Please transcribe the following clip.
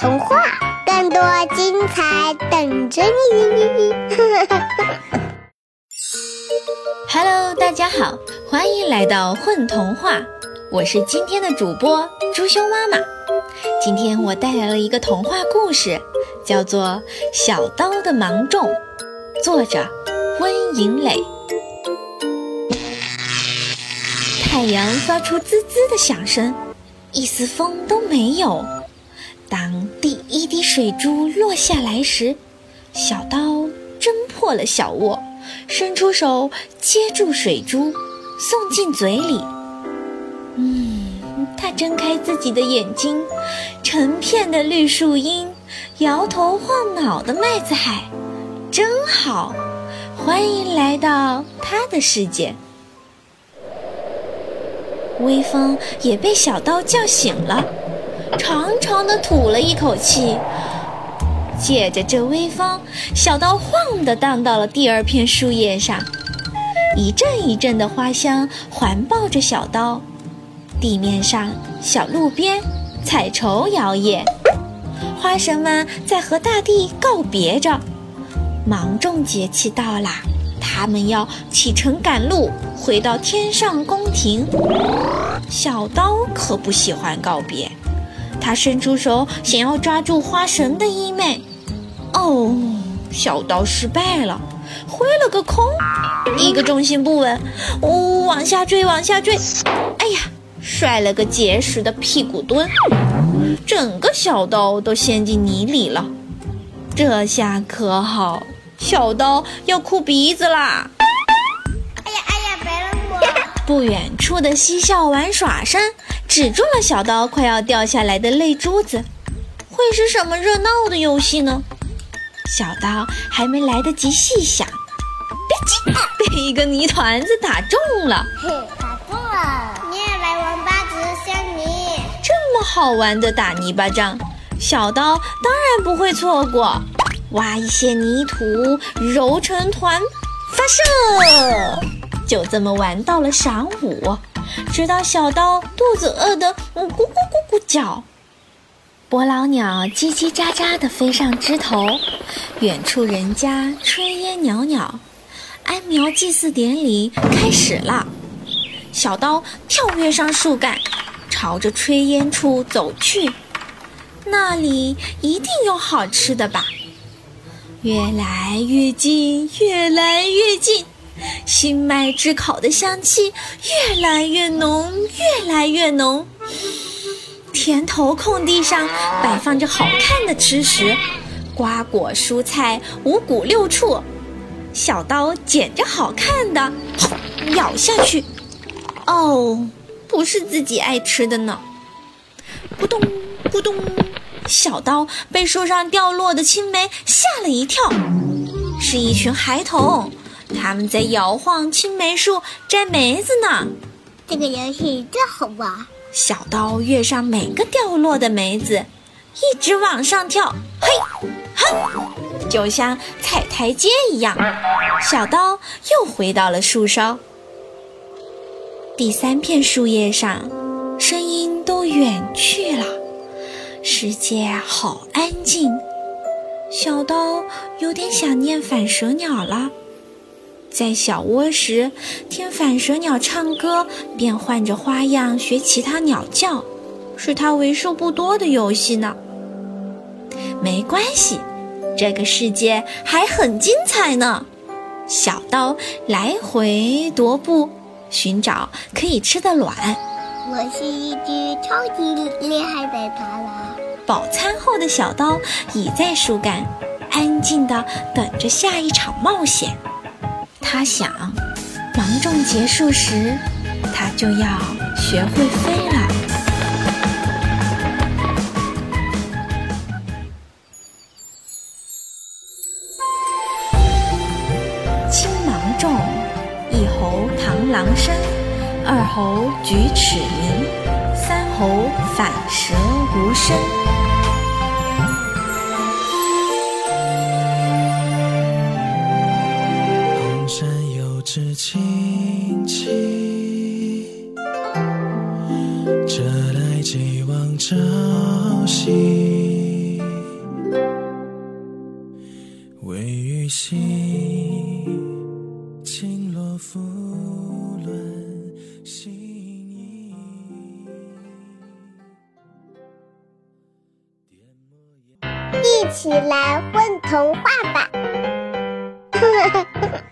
童话，更多精彩等着你。Hello，大家好，欢迎来到混童话，我是今天的主播朱兄妈妈。今天我带来了一个童话故事，叫做《小刀的芒种》，作者温银磊。太阳发出滋滋的响声，一丝风都没有。当第一滴水珠落下来时，小刀挣破了小窝，伸出手接住水珠，送进嘴里。嗯，他睁开自己的眼睛，成片的绿树荫，摇头晃脑的麦子海，真好！欢迎来到他的世界。微风也被小刀叫醒了，长长的吐了一口气。借着这微风，小刀晃地荡到了第二片树叶上，一阵一阵的花香环抱着小刀。地面上、小路边，彩绸摇曳，花神们在和大地告别着。芒种节气到啦，他们要启程赶路，回到天上宫廷。小刀可不喜欢告别，他伸出手想要抓住花神的衣袂。哦，小刀失败了，挥了个空，一个重心不稳，呜、哦，往下坠，往下坠，哎呀，摔了个结实的屁股墩，整个小刀都陷进泥里了。这下可好，小刀要哭鼻子啦！哎呀哎呀，别扔我！不远处的嬉笑玩耍声止住了小刀快要掉下来的泪珠子。会是什么热闹的游戏呢？小刀还没来得及细想，吧唧，被一个泥团子打中了。嘿，打中了！你也来玩吧，只是像你这么好玩的打泥巴仗，小刀当然不会错过。挖一些泥土，揉成团，发射！就这么玩到了晌午，直到小刀肚子饿得咕咕咕咕叫。伯劳鸟叽叽喳喳地飞上枝头，远处人家炊烟袅袅，安苗祭祀典礼开始了。小刀跳跃上树干，朝着炊烟处走去，那里一定有好吃的吧？越来越近，越来越近，新麦炙烤的香气越来越浓，越来越浓。田头空地上摆放着好看的吃食，瓜果蔬菜五谷六畜。小刀捡着好看的，咬下去。哦，不是自己爱吃的呢。咕咚咕咚，小刀被树上掉落的青梅吓了一跳，是一群孩童，他们在摇晃青梅树摘梅子呢。这个游戏真好玩。小刀跃上每个掉落的梅子，一直往上跳，嘿，哼，就像踩台阶一样。小刀又回到了树梢。第三片树叶上，声音都远去了，世界好安静。小刀有点想念反舌鸟了。在小窝时，听反舌鸟唱歌，便换着花样学其他鸟叫，是它为数不多的游戏呢。没关系，这个世界还很精彩呢。小刀来回踱步，寻找可以吃的卵。我是一只超级厉害的螳螂。饱餐后的小刀倚在树干，安静地等着下一场冒险。他想，芒种结束时，他就要学会飞了。青芒种，一猴螳螂身，二猴举齿鸣，三猴反舌无声。只亲戚，这来几往朝夕，微雨细，轻落拂乱心意。一起来问童话吧。